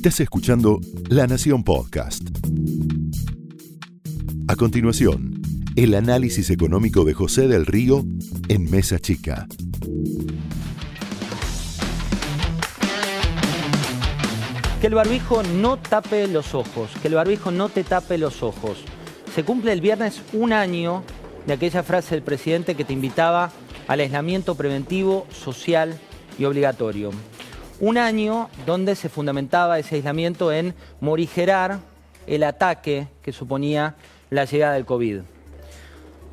Estás escuchando La Nación Podcast. A continuación, el análisis económico de José del Río en Mesa Chica. Que el barbijo no tape los ojos, que el barbijo no te tape los ojos. Se cumple el viernes un año de aquella frase del presidente que te invitaba al aislamiento preventivo, social y obligatorio. Un año donde se fundamentaba ese aislamiento en morigerar el ataque que suponía la llegada del COVID.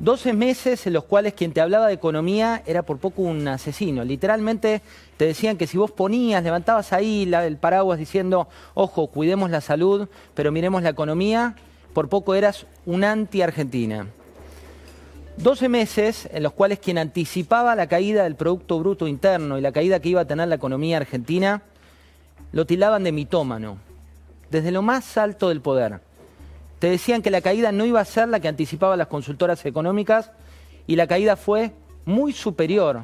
12 meses en los cuales quien te hablaba de economía era por poco un asesino. Literalmente te decían que si vos ponías, levantabas ahí el paraguas diciendo, ojo, cuidemos la salud, pero miremos la economía, por poco eras un anti-Argentina. 12 meses en los cuales quien anticipaba la caída del Producto Bruto Interno y la caída que iba a tener la economía argentina, lo tildaban de mitómano, desde lo más alto del poder te decían que la caída no iba a ser la que anticipaban las consultoras económicas y la caída fue muy superior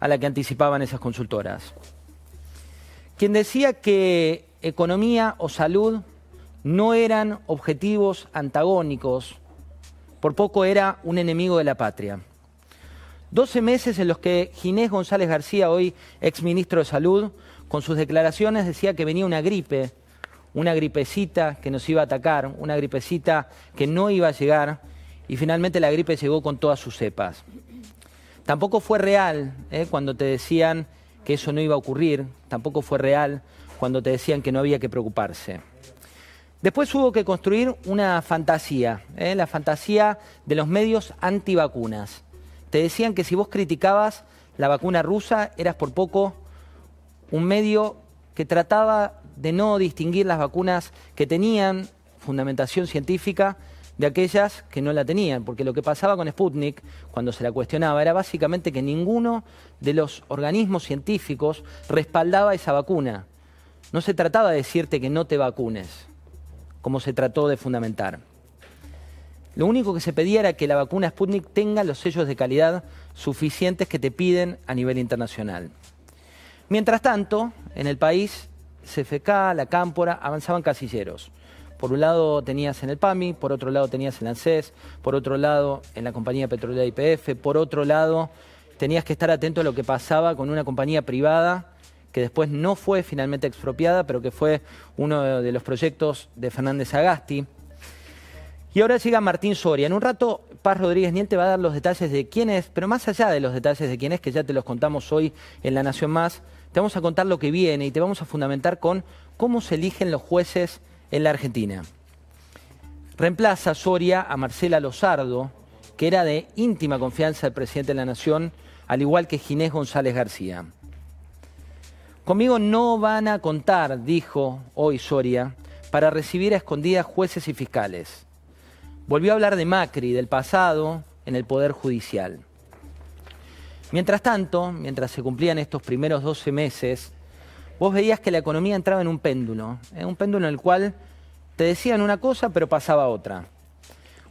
a la que anticipaban esas consultoras. Quien decía que economía o salud no eran objetivos antagónicos, por poco era un enemigo de la patria. Doce meses en los que Ginés González García, hoy exministro de Salud, con sus declaraciones decía que venía una gripe una gripecita que nos iba a atacar, una gripecita que no iba a llegar y finalmente la gripe llegó con todas sus cepas. Tampoco fue real ¿eh? cuando te decían que eso no iba a ocurrir, tampoco fue real cuando te decían que no había que preocuparse. Después hubo que construir una fantasía, ¿eh? la fantasía de los medios antivacunas. Te decían que si vos criticabas la vacuna rusa eras por poco un medio que trataba de no distinguir las vacunas que tenían fundamentación científica de aquellas que no la tenían, porque lo que pasaba con Sputnik, cuando se la cuestionaba, era básicamente que ninguno de los organismos científicos respaldaba esa vacuna. No se trataba de decirte que no te vacunes, como se trató de fundamentar. Lo único que se pedía era que la vacuna Sputnik tenga los sellos de calidad suficientes que te piden a nivel internacional. Mientras tanto, en el país CFK, la Cámpora, avanzaban casilleros. Por un lado tenías en el PAMI, por otro lado tenías en la ANSES, por otro lado en la compañía petrolera IPF, por otro lado tenías que estar atento a lo que pasaba con una compañía privada que después no fue finalmente expropiada, pero que fue uno de los proyectos de Fernández Agasti. Y ahora llega Martín Soria. En un rato, Paz Rodríguez Niente va a dar los detalles de quién es, pero más allá de los detalles de quién es, que ya te los contamos hoy en La Nación Más, te vamos a contar lo que viene y te vamos a fundamentar con cómo se eligen los jueces en la Argentina. Reemplaza Soria a Marcela Lozardo, que era de íntima confianza del presidente de la Nación, al igual que Ginés González García. Conmigo no van a contar, dijo hoy Soria, para recibir a escondidas jueces y fiscales. Volvió a hablar de Macri, del pasado, en el Poder Judicial. Mientras tanto, mientras se cumplían estos primeros 12 meses, vos veías que la economía entraba en un péndulo, en un péndulo en el cual te decían una cosa pero pasaba otra.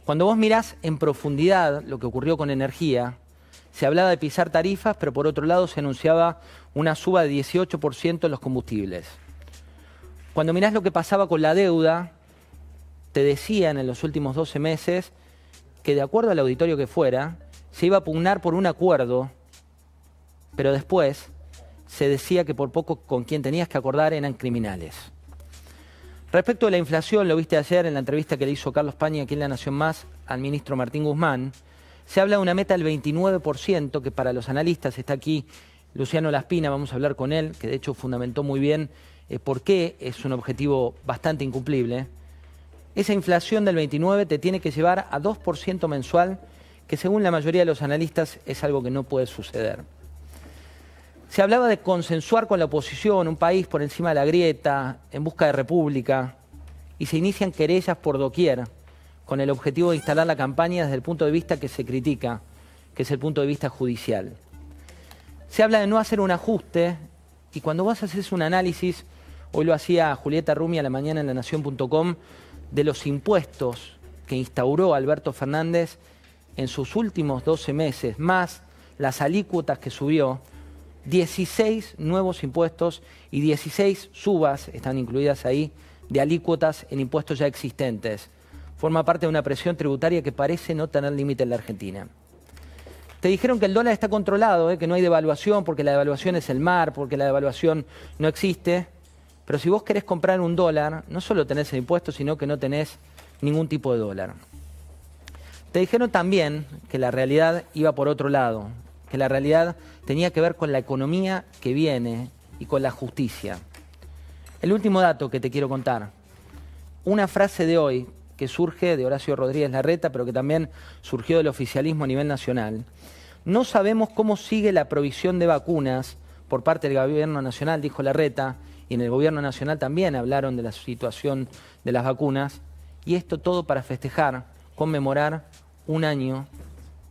Cuando vos mirás en profundidad lo que ocurrió con energía, se hablaba de pisar tarifas, pero por otro lado se anunciaba una suba de 18% en los combustibles. Cuando mirás lo que pasaba con la deuda, te decían en los últimos 12 meses que de acuerdo al auditorio que fuera, se iba a pugnar por un acuerdo pero después se decía que por poco con quien tenías que acordar eran criminales. Respecto de la inflación, lo viste ayer en la entrevista que le hizo Carlos Paña aquí en La Nación Más al ministro Martín Guzmán, se habla de una meta del 29%, que para los analistas está aquí Luciano Laspina, vamos a hablar con él, que de hecho fundamentó muy bien eh, por qué es un objetivo bastante incumplible. Esa inflación del 29 te tiene que llevar a 2% mensual, que según la mayoría de los analistas es algo que no puede suceder. Se hablaba de consensuar con la oposición, un país por encima de la grieta, en busca de república, y se inician querellas por doquier, con el objetivo de instalar la campaña desde el punto de vista que se critica, que es el punto de vista judicial. Se habla de no hacer un ajuste, y cuando vos haces un análisis, hoy lo hacía Julieta Rumi a la mañana en la nación.com, de los impuestos que instauró Alberto Fernández en sus últimos 12 meses, más las alícuotas que subió, 16 nuevos impuestos y 16 subas, están incluidas ahí, de alícuotas en impuestos ya existentes. Forma parte de una presión tributaria que parece no tener límite en la Argentina. Te dijeron que el dólar está controlado, ¿eh? que no hay devaluación porque la devaluación es el mar, porque la devaluación no existe. Pero si vos querés comprar un dólar, no solo tenés el impuesto, sino que no tenés ningún tipo de dólar. Te dijeron también que la realidad iba por otro lado, que la realidad tenía que ver con la economía que viene y con la justicia. El último dato que te quiero contar, una frase de hoy que surge de Horacio Rodríguez Larreta, pero que también surgió del oficialismo a nivel nacional. No sabemos cómo sigue la provisión de vacunas por parte del gobierno nacional, dijo Larreta, y en el gobierno nacional también hablaron de la situación de las vacunas, y esto todo para festejar, conmemorar un año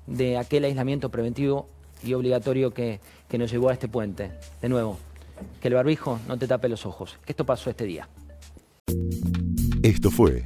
de aquel aislamiento preventivo y obligatorio que, que nos llevó a este puente. De nuevo, que el barbijo no te tape los ojos. Esto pasó este día. Esto fue